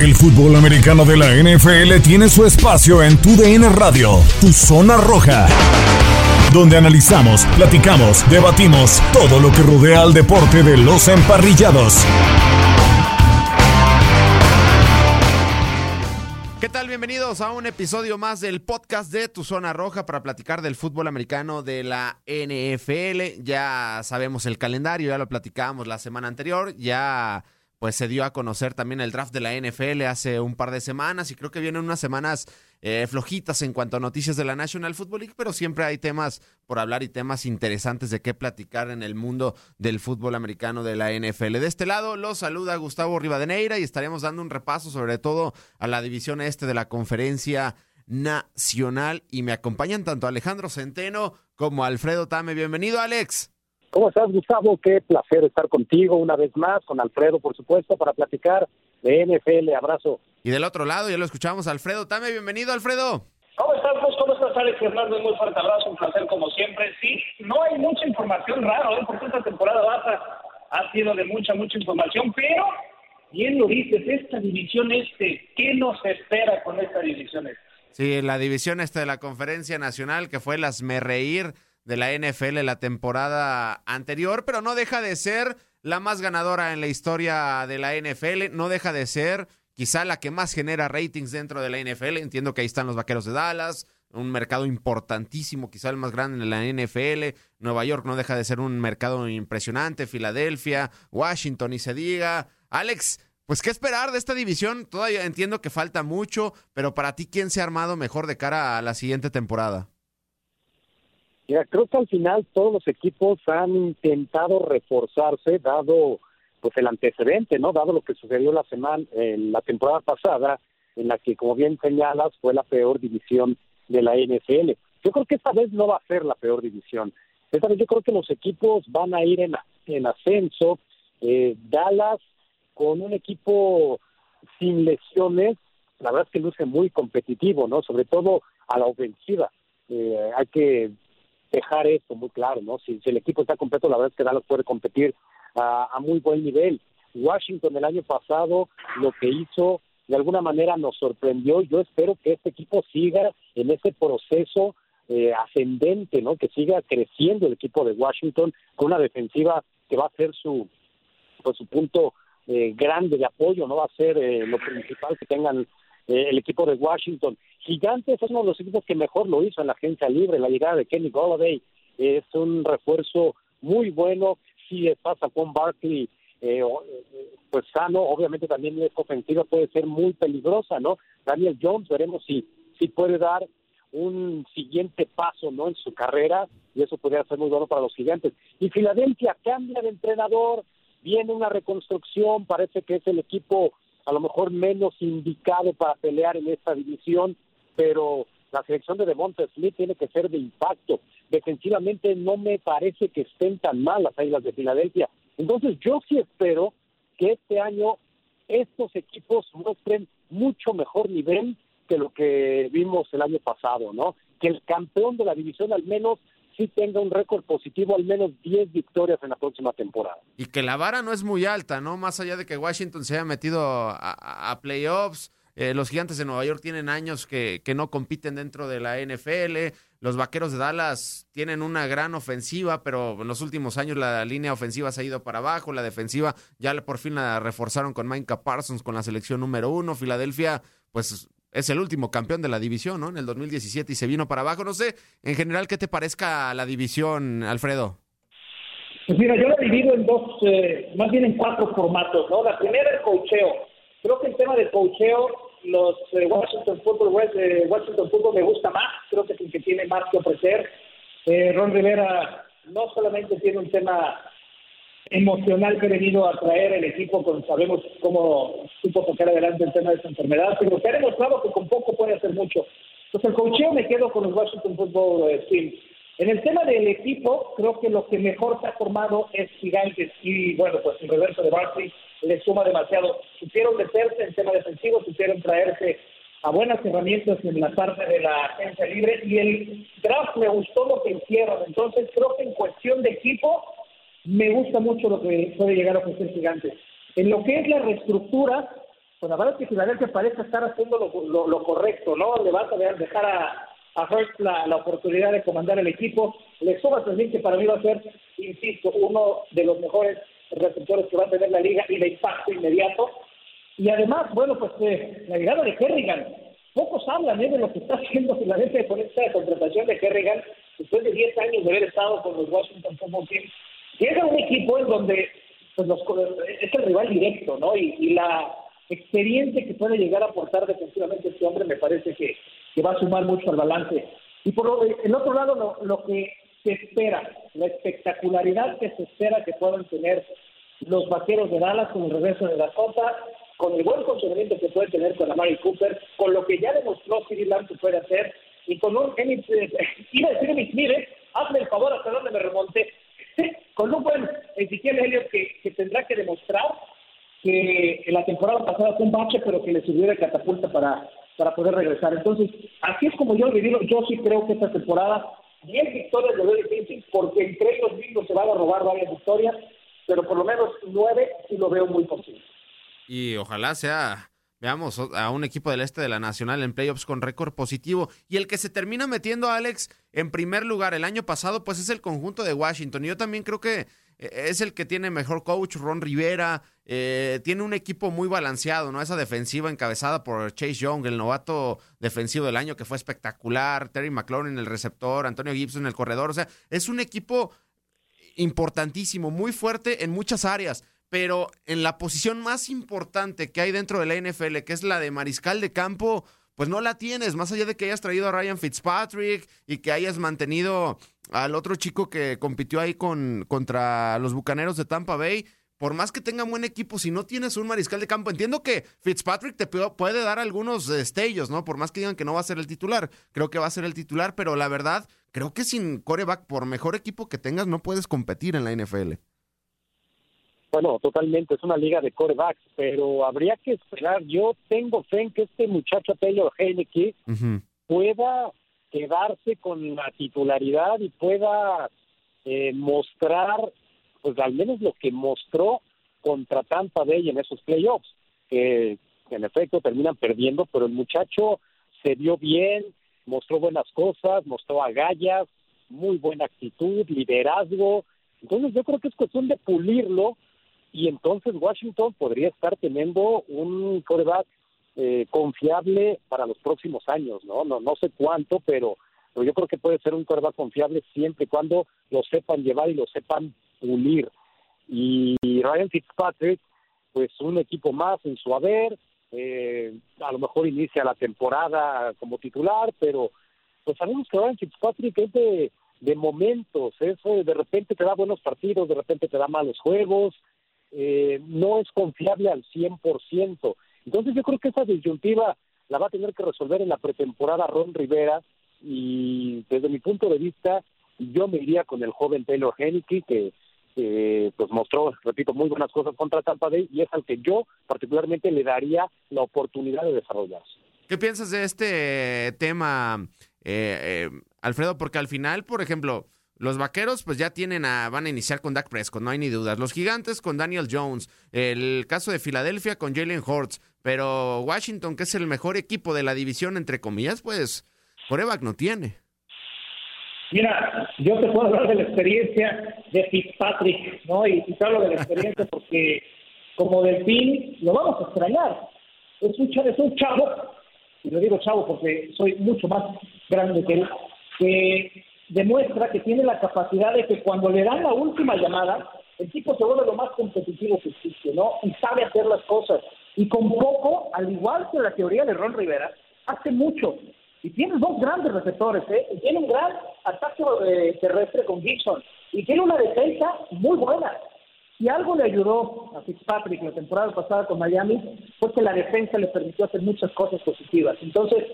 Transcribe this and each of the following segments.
El fútbol americano de la NFL tiene su espacio en Tu DN Radio, Tu Zona Roja, donde analizamos, platicamos, debatimos todo lo que rodea al deporte de los emparrillados. ¿Qué tal? Bienvenidos a un episodio más del podcast de Tu Zona Roja para platicar del fútbol americano de la NFL. Ya sabemos el calendario, ya lo platicábamos la semana anterior, ya pues se dio a conocer también el draft de la NFL hace un par de semanas y creo que vienen unas semanas eh, flojitas en cuanto a noticias de la National Football League, pero siempre hay temas por hablar y temas interesantes de qué platicar en el mundo del fútbol americano de la NFL. De este lado los saluda Gustavo Rivadeneira y estaremos dando un repaso sobre todo a la división este de la conferencia nacional y me acompañan tanto Alejandro Centeno como Alfredo Tame. Bienvenido Alex. ¿Cómo estás, Gustavo? Qué placer estar contigo una vez más, con Alfredo, por supuesto, para platicar de NFL. Abrazo. Y del otro lado, ya lo escuchamos, Alfredo Tame. Bienvenido, Alfredo. ¿Cómo estás, pues? ¿Cómo estás, Alex Fernando? Un muy fuerte abrazo, un placer como siempre. Sí, no hay mucha información raro, ¿eh? porque esta temporada baja ha sido de mucha, mucha información, pero bien lo dices, esta división este, ¿qué nos espera con esta división este? Sí, la división este de la Conferencia Nacional, que fue las me reír de la NFL la temporada anterior, pero no deja de ser la más ganadora en la historia de la NFL, no deja de ser quizá la que más genera ratings dentro de la NFL. Entiendo que ahí están los Vaqueros de Dallas, un mercado importantísimo, quizá el más grande en la NFL. Nueva York no deja de ser un mercado impresionante, Filadelfia, Washington y se diga. Alex, pues qué esperar de esta división. Todavía entiendo que falta mucho, pero para ti, ¿quién se ha armado mejor de cara a la siguiente temporada? Mira, creo que al final todos los equipos han intentado reforzarse, dado pues el antecedente, ¿no? Dado lo que sucedió la semana, en la temporada pasada, en la que, como bien señalas, fue la peor división de la NFL. Yo creo que esta vez no va a ser la peor división. Esta vez yo creo que los equipos van a ir en, en ascenso. Eh, Dallas con un equipo sin lesiones, la verdad es que luce muy competitivo, ¿no? Sobre todo a la ofensiva. Eh, hay que dejar esto muy claro, ¿no? Si, el equipo está completo, la verdad es que Dallas puede competir a, muy buen nivel. Washington el año pasado lo que hizo de alguna manera nos sorprendió. Yo espero que este equipo siga en ese proceso eh, ascendente, ¿no? Que siga creciendo el equipo de Washington con una defensiva que va a ser su, pues, su punto eh, grande de apoyo, no va a ser eh, lo principal que tengan el equipo de Washington. Gigantes es uno de los equipos que mejor lo hizo en la agencia libre. La llegada de Kenny Golladay es un refuerzo muy bueno. Si pasa con Barkley, eh, pues sano, obviamente también es ofensiva, puede ser muy peligrosa, ¿no? Daniel Jones, veremos si, si puede dar un siguiente paso, ¿no? En su carrera, y eso podría ser muy bueno para los gigantes. Y Filadelfia cambia de entrenador, viene una reconstrucción, parece que es el equipo a lo mejor menos indicado para pelear en esta división, pero la selección de Devonta Smith tiene que ser de impacto. Defensivamente no me parece que estén tan mal las Águilas de Filadelfia. Entonces yo sí espero que este año estos equipos muestren mucho mejor nivel que lo que vimos el año pasado, ¿no? Que el campeón de la división al menos sí tenga un récord positivo, al menos 10 victorias en la próxima temporada. Y que la vara no es muy alta, ¿no? Más allá de que Washington se haya metido a, playoffs, eh, los gigantes de Nueva York tienen años que, que, no compiten dentro de la NFL. Los vaqueros de Dallas tienen una gran ofensiva, pero en los últimos años la línea ofensiva se ha ido para abajo. La defensiva ya por fin la reforzaron con Micah Parsons con la selección número uno. Filadelfia, pues es el último campeón de la división, ¿no? En el 2017 y se vino para abajo. No sé, en general, ¿qué te parezca la división, Alfredo? Pues mira, yo la divido en dos, eh, más bien en cuatro formatos, ¿no? La primera, el cocheo. Creo que el tema del cocheo, los eh, Washington Football eh, Washington Football me gusta más, creo que es el que tiene más que ofrecer. Ron Rivera no solamente tiene un tema emocional que ha venido a traer el equipo, con, sabemos cómo supo tocar adelante el tema de esta enfermedad, pero que ha demostrado que con poco puede hacer mucho. Entonces, el cocheo me quedo con los Washington Football Team. En el tema del equipo, creo que lo que mejor se ha formado es Gigantes y, bueno, pues el reverso de Barkley le suma demasiado. Supieron meterse en tema defensivo, supieron traerse a buenas herramientas en la parte de la agencia libre y el draft me gustó lo que hicieron. Entonces, creo que en cuestión de equipo, me gusta mucho lo que puede llegar a ofrecer Gigantes. En lo que es la reestructura, pues la verdad es que Filadelfia parece estar haciendo lo, correcto, ¿no? Le va a dejar a, a Hurst la, oportunidad de comandar el equipo. Le suma también que para mí va a ser, insisto, uno de los mejores receptores que va a tener la liga y de impacto inmediato. Y además, bueno, pues eh, la llegada de Kerrigan. Pocos hablan ¿eh? de lo que está haciendo Filadelfia con esta contratación de Kerrigan después de 10 años de haber estado con los Washington Football Team llega un equipo en donde pues, los, es el rival directo, ¿no? Y, la experiencia que puede llegar a aportar defensivamente este hombre me parece que, que va a sumar mucho al balance. Y por el otro lado, lo, lo que se espera, la espectacularidad que se espera que puedan tener los vaqueros de Dallas con el regreso de la Dakota, con el buen funcionamiento que puede tener con Amari Cooper, con lo que ya demostró Cyril Lamb que puede hacer, y con un iba a decir Emmitt Smith, hazme el favor hasta donde me remonte, con un buen Ezequiel Elliott que, que tendrá que demostrar que la temporada pasada fue un bache, pero que le sirvió de catapulta para, para poder regresar. Entonces, así es como yo lo vivido. Yo sí creo que esta temporada, 10 victorias lo veo difícil, porque entre ellos mismos se van a robar varias victorias, pero por lo menos 9 sí lo veo muy posible. Y ojalá sea Veamos a un equipo del este de la Nacional en playoffs con récord positivo. Y el que se termina metiendo, Alex, en primer lugar el año pasado, pues es el conjunto de Washington. Y yo también creo que es el que tiene mejor coach, Ron Rivera. Eh, tiene un equipo muy balanceado, ¿no? Esa defensiva encabezada por Chase Young, el novato defensivo del año que fue espectacular. Terry McLaurin, el receptor. Antonio Gibson, el corredor. O sea, es un equipo importantísimo, muy fuerte en muchas áreas pero en la posición más importante que hay dentro de la NFL, que es la de mariscal de campo, pues no la tienes, más allá de que hayas traído a Ryan Fitzpatrick y que hayas mantenido al otro chico que compitió ahí con, contra los Bucaneros de Tampa Bay. Por más que tenga buen equipo, si no tienes un mariscal de campo, entiendo que Fitzpatrick te puede dar algunos destellos, ¿no? Por más que digan que no va a ser el titular, creo que va a ser el titular, pero la verdad, creo que sin coreback, por mejor equipo que tengas, no puedes competir en la NFL. Bueno, totalmente, es una liga de corebacks, pero habría que esperar. Yo tengo fe en que este muchacho Taylor Heineke pueda quedarse con la titularidad y pueda eh, mostrar, pues al menos lo que mostró contra Tampa Bay en esos playoffs, que en efecto terminan perdiendo, pero el muchacho se vio bien, mostró buenas cosas, mostró agallas, muy buena actitud, liderazgo. Entonces yo creo que es cuestión de pulirlo y entonces Washington podría estar teniendo un quarterback eh, confiable para los próximos años, ¿no? No no sé cuánto, pero, yo creo que puede ser un quarterback confiable siempre y cuando lo sepan llevar y lo sepan pulir. Y Ryan Fitzpatrick, pues un equipo más en su haber, eh, a lo mejor inicia la temporada como titular, pero pues sabemos que Ryan Fitzpatrick es de, de momentos, eso de repente te da buenos partidos, de repente te da malos juegos, eh, no es confiable al 100%. Entonces yo creo que esa disyuntiva la va a tener que resolver en la pretemporada Ron Rivera y desde mi punto de vista yo me iría con el joven Taylor Henneke que pues mostró, repito, muy buenas cosas contra Tampa Bay y es al que yo particularmente le daría la oportunidad de desarrollarse. ¿Qué piensas de este tema, eh, eh, Alfredo? Porque al final, por ejemplo, los vaqueros, pues ya tienen a, van a iniciar con Dak Prescott, no hay ni dudas. Los gigantes con Daniel Jones. El caso de Filadelfia con Jalen Hurts. Pero Washington, que es el mejor equipo de la división, entre comillas, pues coreback no tiene. Mira, yo te puedo hablar de la experiencia de Fitzpatrick, ¿no? Y, te hablo de la experiencia porque, como fin, lo vamos a extrañar. Es un, es un chavo, y lo digo chavo porque soy mucho más grande que él, que demuestra que tiene la capacidad de que cuando le dan la última llamada, el tipo se vuelve lo más competitivo que existe, ¿no? Y sabe hacer las cosas. Y con poco, al igual que la teoría de Ron Rivera, hace mucho. Y tiene dos grandes receptores, ¿eh? Y tiene un gran ataque eh, terrestre con Gibson. Y tiene una defensa muy buena. Si algo le ayudó a Fitzpatrick la temporada pasada con Miami fue que la defensa le permitió hacer muchas cosas positivas. Entonces,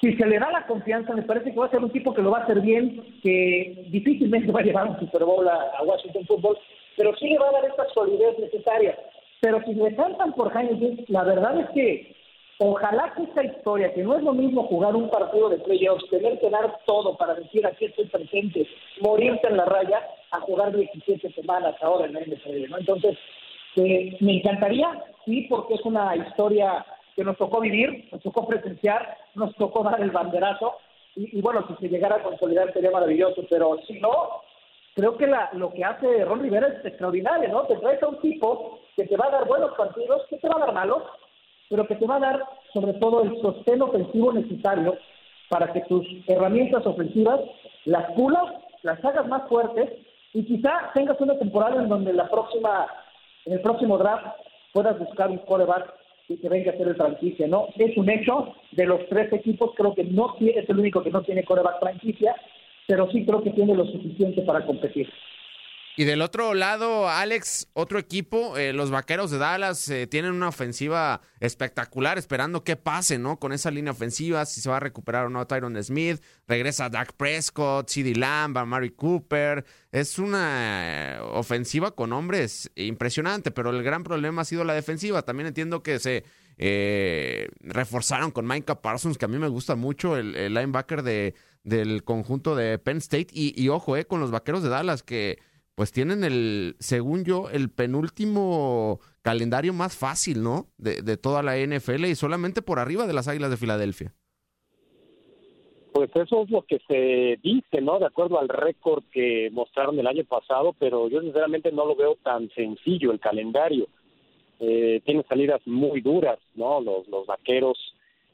si se le da la confianza, me parece que va a ser un tipo que lo va a hacer bien, que difícilmente va a llevar un Super Bowl a, Washington Football, pero sí le va a dar esta solidez necesaria. Pero si le cantan por Jaime la verdad es que ojalá que esta historia, que no es lo mismo jugar un partido de playoffs, tener que dar todo para decir aquí estoy presente, morirte en la raya, a jugar 17 semanas ahora en la NFL, ¿no? Entonces, eh, me encantaría, sí, porque es una historia que nos tocó vivir, nos tocó presenciar, nos tocó dar el banderazo, y, bueno, si se llegara a consolidar sería maravilloso, pero si no, creo que la, lo que hace Ron Rivera es extraordinario, ¿no? Te traes a un tipo que te va a dar buenos partidos, que te va a dar malos, pero que te va a dar sobre todo el sostén ofensivo necesario para que tus herramientas ofensivas las pulas, las hagas más fuertes y quizá tengas una temporada en donde la próxima, en el próximo draft puedas buscar un coreback y que venga a ser el franquicia, ¿no? Es un hecho, de los tres equipos creo que no tiene, es el único que no tiene coreback franquicia, pero sí creo que tiene lo suficiente para competir. Y del otro lado, Alex, otro equipo, eh, los Vaqueros de Dallas eh, tienen una ofensiva espectacular, esperando que pase, ¿no? Con esa línea ofensiva, si se va a recuperar o no Tyron Smith, regresa Dak Prescott, CeeDee Lamb, Mary Cooper. Es una eh, ofensiva con hombres impresionante, pero el gran problema ha sido la defensiva. También entiendo que se reforzaron con Micah Parsons, que a mí me gusta mucho, el, linebacker de, del conjunto de Penn State. Y, y ojo, eh, con los Vaqueros de Dallas, que pues tienen el, según yo, el penúltimo calendario más fácil, ¿no? De, toda la NFL y solamente por arriba de las Águilas de Filadelfia. Pues eso es lo que se dice, ¿no? De acuerdo al récord que mostraron el año pasado, pero yo sinceramente no lo veo tan sencillo el calendario. Eh, tiene salidas muy duras, ¿no? Los, los vaqueros,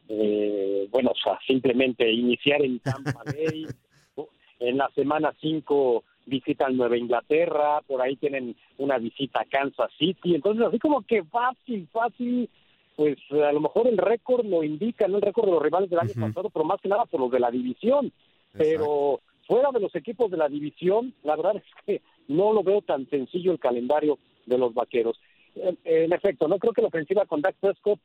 eh, bueno, o sea, simplemente iniciar en Tampa Bay, en la semana 5 visitan Nueva Inglaterra, por ahí tienen una visita a Kansas City, entonces así como que fácil, fácil, pues a lo mejor el récord lo indica, no el récord de los rivales del año pasado, pero más que nada por los de la división, pero fuera de los equipos de la división, la verdad es que no lo veo tan sencillo el calendario de los vaqueros. En, efecto, no creo que la ofensiva con Dak Prescott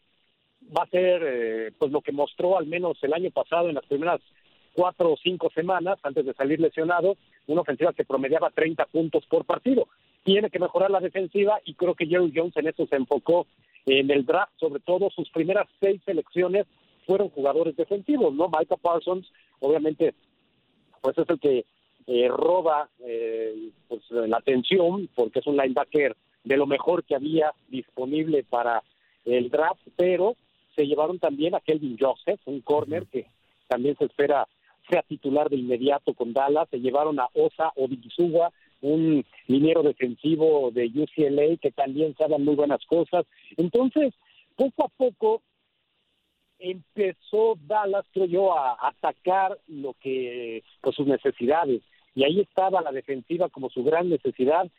va a ser eh, pues lo que mostró al menos el año pasado en las primeras cuatro o cinco semanas antes de salir lesionado, una ofensiva que promediaba 30 puntos por partido. Tiene que mejorar la defensiva y creo que Jerry Jones en eso se enfocó en el draft, sobre todo sus primeras seis selecciones fueron jugadores defensivos, ¿no? Micah Parsons, obviamente, pues es el que eh, roba eh, pues, la atención porque es un linebacker de lo mejor que había disponible para el draft, pero se llevaron también a Kelvin Joseph, un corner que también se espera sea titular de inmediato con Dallas, se llevaron a Osa Odigisuga, un minero defensivo de UCLA que también sabe muy buenas cosas. Entonces, poco a poco empezó Dallas, creo yo, a atacar lo que, pues sus necesidades. Y ahí estaba la defensiva como su gran necesidad,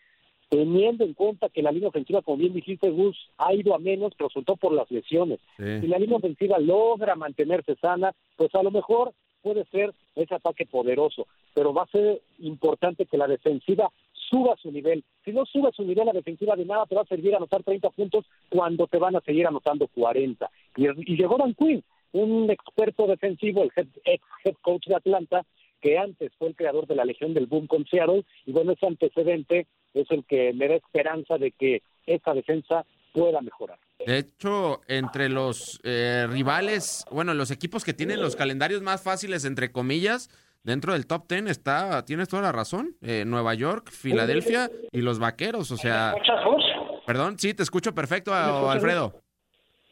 teniendo en cuenta que la línea ofensiva, como bien dijiste, Gus, ha ido a menos, pero todo por las lesiones. Si la línea ofensiva logra mantenerse sana, pues a lo mejor puede ser ese ataque poderoso, pero va a ser importante que la defensiva suba su nivel. Si no sube su nivel, la defensiva de nada te va a servir a anotar 30 puntos cuando te van a seguir anotando 40. Y, y llegó Dan Quinn, un experto defensivo, el ex head coach de Atlanta, que antes fue el creador de la Legión del Boom con Seattle, y bueno, ese antecedente es el que me da esperanza de que esta defensa pueda mejorar. De hecho, entre los eh, rivales, bueno, los equipos que tienen los calendarios más fáciles, entre comillas, dentro del top ten está, tienes toda la razón, eh, Nueva York, Filadelfia y los Vaqueros, o sea... Perdón, sí, te escucho perfecto, Alfredo.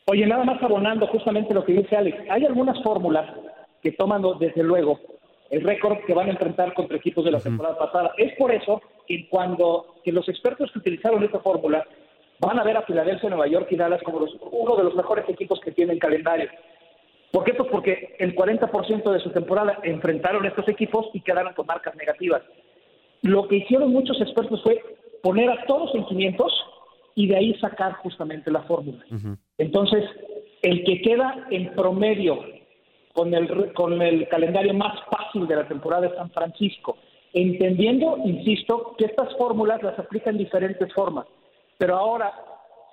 Oye, nada más abonando justamente lo que dice Alex, hay algunas fórmulas que toman desde luego el récord que van a enfrentar contra equipos de la temporada pasada. Es por eso que cuando que los expertos que utilizaron esta fórmula van a ver a Filadelfia, Nueva York y Dallas como uno de los mejores equipos que tienen calendario. ¿Por qué? Pues porque el 40% de su temporada enfrentaron estos equipos y quedaron con marcas negativas. Lo que hicieron muchos expertos fue poner a todos en 500 y de ahí sacar justamente la fórmula. Entonces, el que queda en promedio con el, con el calendario más fácil de la temporada de San Francisco entendiendo, insisto, que estas fórmulas las aplican en diferentes formas. Pero ahora,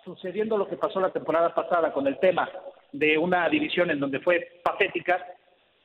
sucediendo lo que pasó la temporada pasada con el tema de una división en donde fue patética,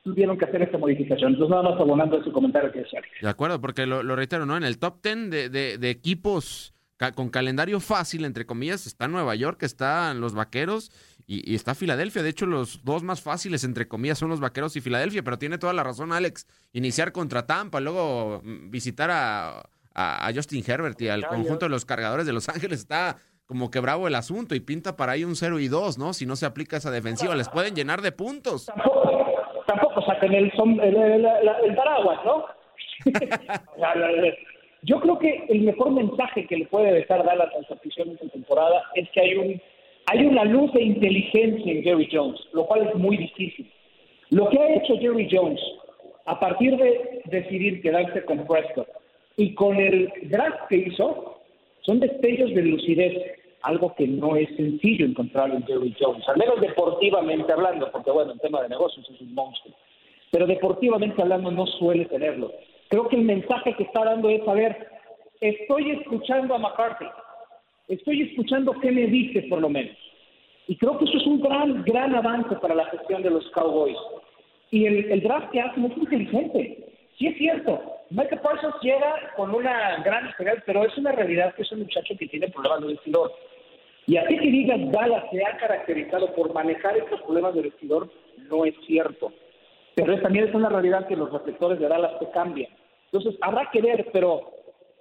tuvieron que hacer esta modificación. Entonces, nada más abonando ese comentario que decía De acuerdo, porque lo, reitero, ¿no? En el top ten de, de, equipos con calendario fácil, entre comillas, está Nueva York, están los Vaqueros y, está Filadelfia. De hecho, los dos más fáciles, entre comillas, son los Vaqueros y Filadelfia, pero tiene toda la razón Alex. Iniciar contra Tampa, luego mm, visitar a, a, Justin Herbert y al conjunto de los cargadores de Los Ángeles está como que bravo el asunto y pinta para ahí un 0 y 2, ¿no? Si no se aplica esa defensiva, les pueden llenar de puntos. Tampoco, saquen el, el, paraguas, ¿no? Yo creo que el mejor mensaje que le puede dejar Dallas a las aficiones de temporada es que hay un hay una luz de inteligencia en Jerry Jones, lo cual es muy difícil. Lo que ha hecho Jerry Jones a partir de decidir quedarse con Prescott y con el draft que hizo, son destellos de lucidez, algo que no es sencillo encontrar en Jerry Jones, al menos deportivamente hablando, porque bueno, en tema de negocios es un monstruo, pero deportivamente hablando no suele tenerlo. Creo que el mensaje que está dando es, a ver, estoy escuchando a McCarthy, estoy escuchando qué me dice por lo menos. Y creo que eso es un gran, gran avance para la gestión de los Cowboys. Y el, el draft que hacen es inteligente. Sí es cierto, Michael Parsons llega con una gran experiencia, pero es una realidad que es un muchacho que tiene problemas de vestidor. Y así que digas Dallas se ha caracterizado por manejar estos problemas de vestidor, no es cierto. Pero también es una realidad que los reflectores de Dallas se cambian. Entonces, habrá que ver, pero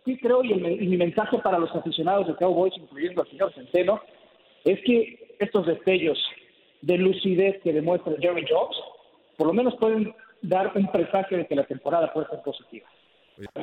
sí creo, y, mi mensaje para los aficionados de Cowboys, incluyendo al señor Centeno, es que estos destellos de lucidez que demuestra Jerry Jones, por lo menos pueden dar un presagio de que la temporada puede ser positiva.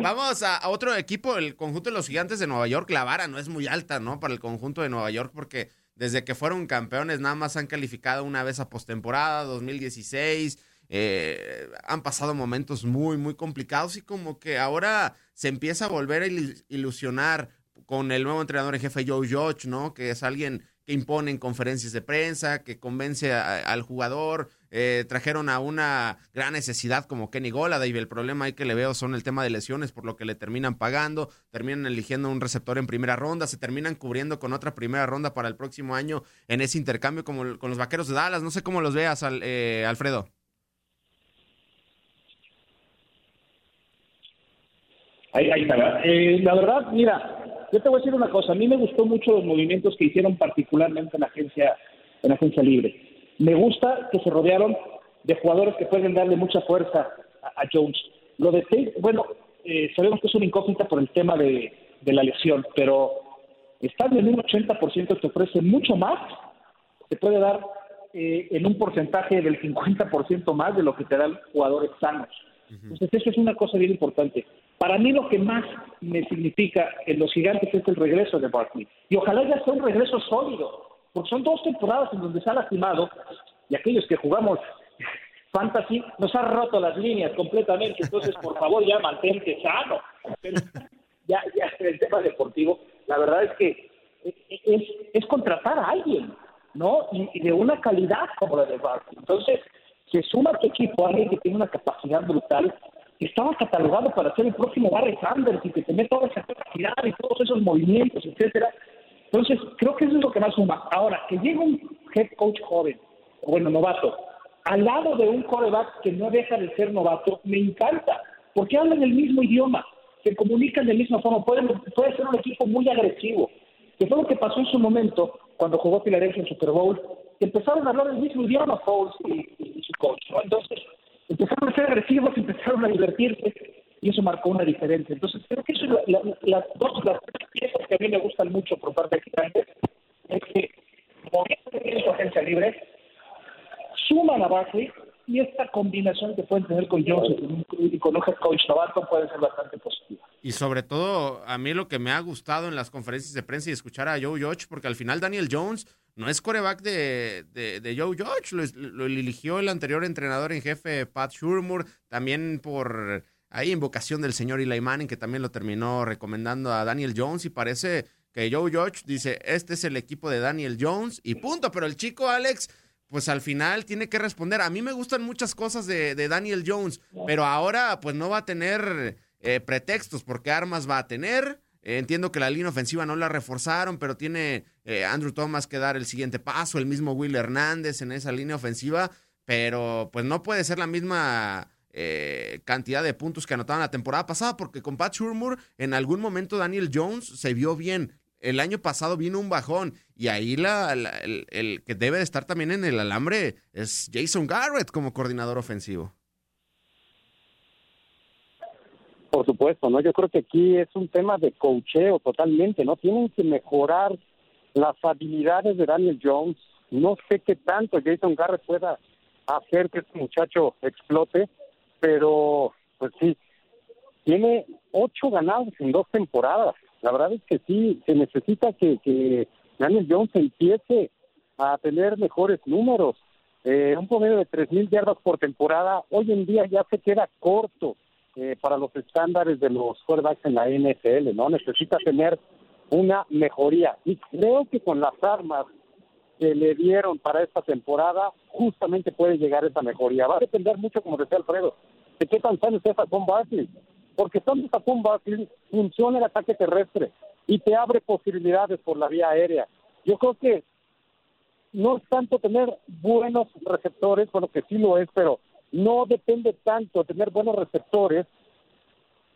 Vamos a, otro equipo, el conjunto de los gigantes de Nueva York. La vara no es muy alta, ¿no? Para el conjunto de Nueva York, porque desde que fueron campeones nada más han calificado una vez a postemporada, 2016. Eh, han pasado momentos muy, muy complicados y como que ahora se empieza a volver a ilusionar con el nuevo entrenador en jefe Joe Judge, ¿no? Que es alguien que impone en conferencias de prensa, que convence al jugador. Eh, trajeron a una gran necesidad como Kenny Golada y el problema ahí que le veo son el tema de lesiones, por lo que le terminan pagando, terminan eligiendo un receptor en primera ronda, se terminan cubriendo con otra primera ronda para el próximo año en ese intercambio como con los Vaqueros de Dallas. No sé cómo los veas, eh, Alfredo. Ahí, está. Eh, la verdad, mira, yo te voy a decir una cosa. A mí me gustó mucho los movimientos que hicieron particularmente en la agencia, en la agencia libre. Me gusta que se rodearon de jugadores que pueden darle mucha fuerza a, Jones. Lo de Tate, bueno, eh, sabemos que es una incógnita por el tema de, la lesión, pero estar en un 80% te ofrece mucho más, te puede dar eh, en un porcentaje del 50% más de lo que te dan jugadores sanos. Entonces, eso es una cosa bien importante. Para mí lo que más me significa en los gigantes es el regreso de Barkley. Y ojalá ya sea un regreso sólido, porque son dos temporadas en donde se ha lastimado y aquellos que jugamos fantasy nos ha roto las líneas completamente. Entonces, por favor, ya mantente sano. ya, ya en el tema deportivo, la verdad es que es, es contratar a alguien, ¿no? Y, de una calidad como la de Barkley. Entonces, se suma a tu equipo alguien que tiene una capacidad brutal estaba catalogado para ser el próximo Barry Sanders y que tenía toda esa capacidad y todos esos movimientos, etcétera. Entonces, creo que eso es lo que más suma. Ahora, que llegue un head coach joven, o bueno, novato, al lado de un coreback que no deja de ser novato, me encanta, porque hablan el mismo idioma, se comunican de la misma forma, puede, ser un equipo muy agresivo, que fue lo que pasó en su momento cuando jugó Filadelfia en Super Bowl, empezaron a hablar el mismo idioma Foles y, su coach, Entonces, empezaron a ser agresivos, empezaron a divertirse y eso marcó una diferencia. Entonces creo que eso es las dos las que a mí me gustan mucho por parte de Gigantes es que como tiene su agencia libre, suman a Barkley y esta combinación que pueden tener con Jones y con un coach novato puede ser bastante positiva. Y sobre todo, a mí lo que me ha gustado en las conferencias de prensa y escuchar a Joe Judge, porque al final Daniel Jones no es coreback de, de, Joe Judge, lo, eligió el anterior entrenador en jefe, Pat Shurmur, también por ahí invocación del señor Eli Manning, que también lo terminó recomendando a Daniel Jones, y parece que Joe Judge dice, este es el equipo de Daniel Jones, y punto, pero el chico Alex pues al final tiene que responder. A mí me gustan muchas cosas de, Daniel Jones, pero ahora pues no va a tener eh, pretextos, porque armas va a tener. Entiendo que la línea ofensiva no la reforzaron, pero tiene eh, Andrew Thomas que dar el siguiente paso, el mismo Will Hernández en esa línea ofensiva, pero pues no puede ser la misma cantidad de puntos que anotaban la temporada pasada, porque con Pat Shurmur en algún momento Daniel Jones se vio bien. El año pasado vino un bajón y ahí la, el, el, que debe de estar también en el alambre es Jason Garrett como coordinador ofensivo. Por supuesto, ¿no? Yo creo que aquí es un tema de cocheo totalmente, ¿no? Tienen que mejorar las habilidades de Daniel Jones. No sé qué tanto Jason Garrett pueda hacer que este muchacho explote, pero pues sí, tiene ocho ganados en dos temporadas. La verdad es que sí, se necesita que, que Daniel Jones empiece a tener mejores números. Eh, un promedio de tres mil yardas por temporada hoy en día ya se queda corto eh, para los estándares de los quarterbacks en la NFL, ¿no? Necesita tener una mejoría. Y creo que con las armas que le dieron para esta temporada, justamente puede llegar esa mejoría. Va a depender mucho, como decía Alfredo, de qué tan sano esté Saquon Barkley. Porque cuando Saquon Barkley funciona el ataque terrestre y te abre posibilidades por la vía aérea. Yo creo que no es tanto tener buenos receptores, bueno, que sí lo es, pero no depende tanto tener buenos receptores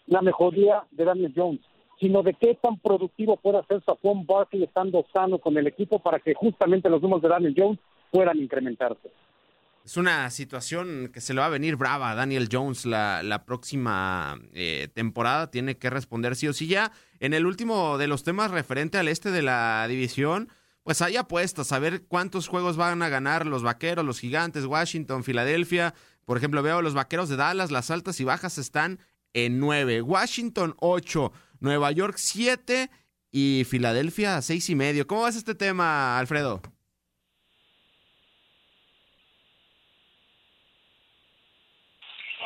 la mejoría de Daniel Jones, sino de qué tan productivo puede hacer Saquon Barkley estando sano con el equipo para que justamente los números de Daniel Jones puedan incrementarse. Es una situación que se le va a venir brava a Daniel Jones la, la próxima eh, temporada. Tiene que responder sí o sí ya. En el último de los temas referente al este de la división, pues hay apuestas a ver cuántos juegos van a ganar los Vaqueros, los Gigantes, Washington, Filadelfia. Por ejemplo, veo los Vaqueros de Dallas, las altas y bajas están en 9, Washington 8, Nueva York 7 y Filadelfia 6 y medio. ¿Cómo vas este tema, Alfredo?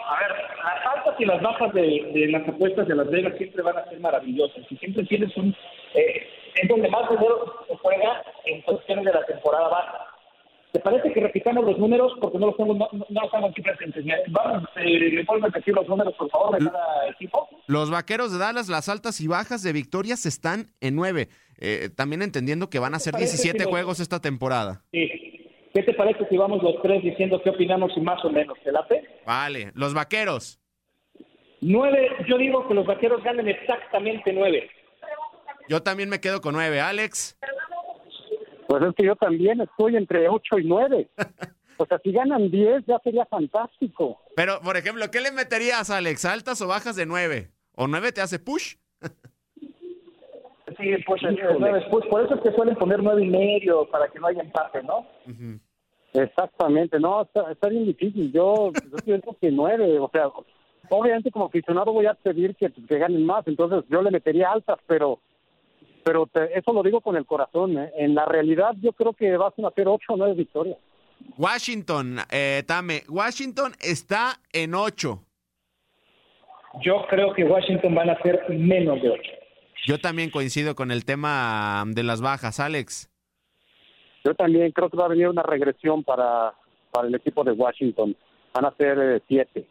A ver, las altas y las bajas de, las apuestas de Las Vegas siempre van a ser maravillosas y siempre tienes un... Eh, es donde más dinero se juega en cuestiones de la temporada baja. ¿Te parece que repitamos los números? Porque no los tengo, no, no los tengo aquí presentes. Vamos, eh, ¿me repetir los números, por favor, de cada equipo? Los vaqueros de Dallas, las altas y bajas de victorias están en nueve. Eh, también entendiendo que van a ser 17 si juegos esta temporada. Sí. ¿Qué te parece si vamos los tres diciendo qué opinamos y más o menos? ¿Te late? Vale. Los vaqueros. Nueve, yo digo que los vaqueros ganen exactamente nueve. Yo también me quedo con nueve. Alex. Pues es que yo también estoy entre 8 y 9. o sea, si ganan 10 ya sería fantástico. Pero, por ejemplo, ¿qué le meterías, Alex? ¿Altas o bajas de 9? ¿O 9 te hace push? sí, pues, push. Por eso es que suelen poner 9 y medio para que no haya empate, ¿no? Exactamente. No, está, bien difícil. Yo, yo pienso que 9. O sea, obviamente como aficionado voy a pedir que, que ganen más. Entonces yo le metería altas, pero pero eso lo digo con el corazón. ¿eh? En la realidad yo creo que vas a hacer ocho o nueve victorias. Washington, eh, Tame, Washington está en ocho. Yo creo que Washington van a ser menos de ocho. Yo también coincido con el tema de las bajas, Alex. Yo también creo que va a venir una regresión para, para el equipo de Washington. Van a ser eh, siete.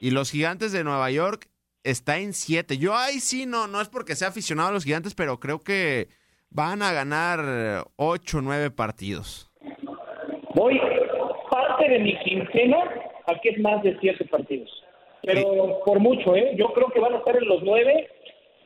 Y los gigantes de Nueva York está en 7. Yo ahí sí, no, no es porque sea aficionado a los gigantes, pero creo que van a ganar 8 o 9 partidos. Voy parte de mi quincena a que es más de 7 partidos. Pero por mucho, ¿eh? Yo creo que van a estar en los 9,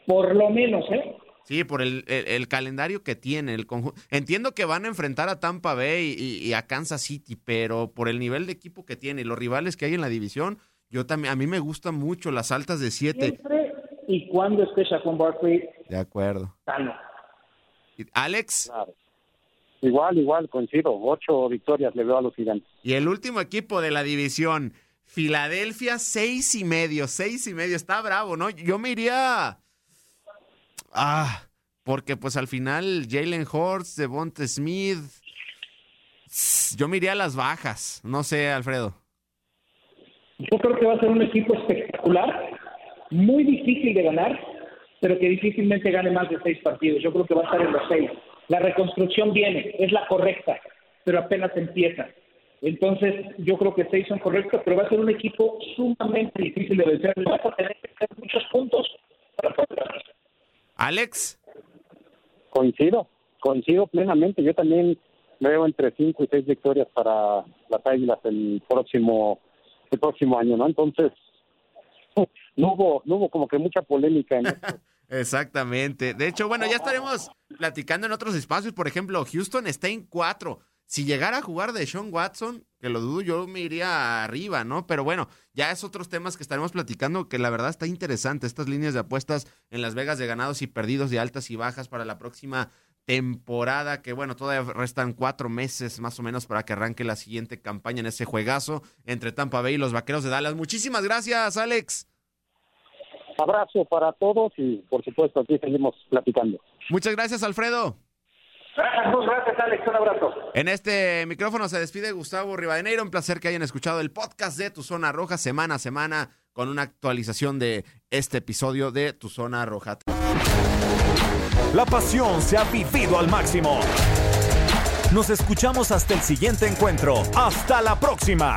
por lo menos, ¿eh? Sí, por el, el, calendario que tiene. El Entiendo que van a enfrentar a Tampa Bay y, y, a Kansas City, pero por el nivel de equipo que tiene y los rivales que hay en la división, yo también, a mí me gustan mucho las altas de 7. Siempre y cuando esté Shaquon Barkley. De acuerdo. Sano. Alex. Igual, igual, coincido. Ocho victorias le veo a los gigantes. Y el último equipo de la división, Filadelfia, seis y medio, seis y medio. Está bravo, ¿no? Yo me iría. Ah, porque pues al final Jalen Horst, Devonta Smith. Yo me iría a las bajas. No sé, Alfredo. Yo creo que va a ser un equipo espectacular, muy difícil de ganar, pero que difícilmente gane más de seis partidos. Yo creo que va a estar en los seis. La reconstrucción viene, es la correcta, pero apenas empieza. Entonces, yo creo que seis son correctos, pero va a ser un equipo sumamente difícil de vencer. Vas a tener que hacer muchos puntos para poder Alex. Coincido, coincido plenamente. Yo también veo entre cinco y seis victorias para las Águilas el próximo el próximo año, ¿no? Entonces, no hubo, no hubo como que mucha polémica en esto. Exactamente. De hecho, bueno, ya estaremos platicando en otros espacios. Por ejemplo, Houston está en cuatro. Si llegara a jugar de Sean Watson, que lo dudo, yo me iría arriba, ¿no? Pero bueno, ya es otros temas que estaremos platicando que la verdad está interesante. Estas líneas de apuestas en Las Vegas de ganados y perdidos, de altas y bajas para la próxima temporada, que bueno, todavía restan cuatro meses más o menos para que arranque la siguiente campaña en ese juegazo entre Tampa Bay y los Vaqueros de Dallas. Muchísimas gracias, Alex. Abrazo para todos y por supuesto aquí seguimos platicando. Muchas gracias, Alfredo. Gracias, Alex. Un abrazo. En este micrófono se despide Gustavo Rivadeneiro. Un placer que hayan escuchado el podcast de Tu Zona Roja semana a semana con una actualización de este episodio de Tu Zona Roja. La pasión se ha vivido al máximo. Nos escuchamos hasta el siguiente encuentro. Hasta la próxima.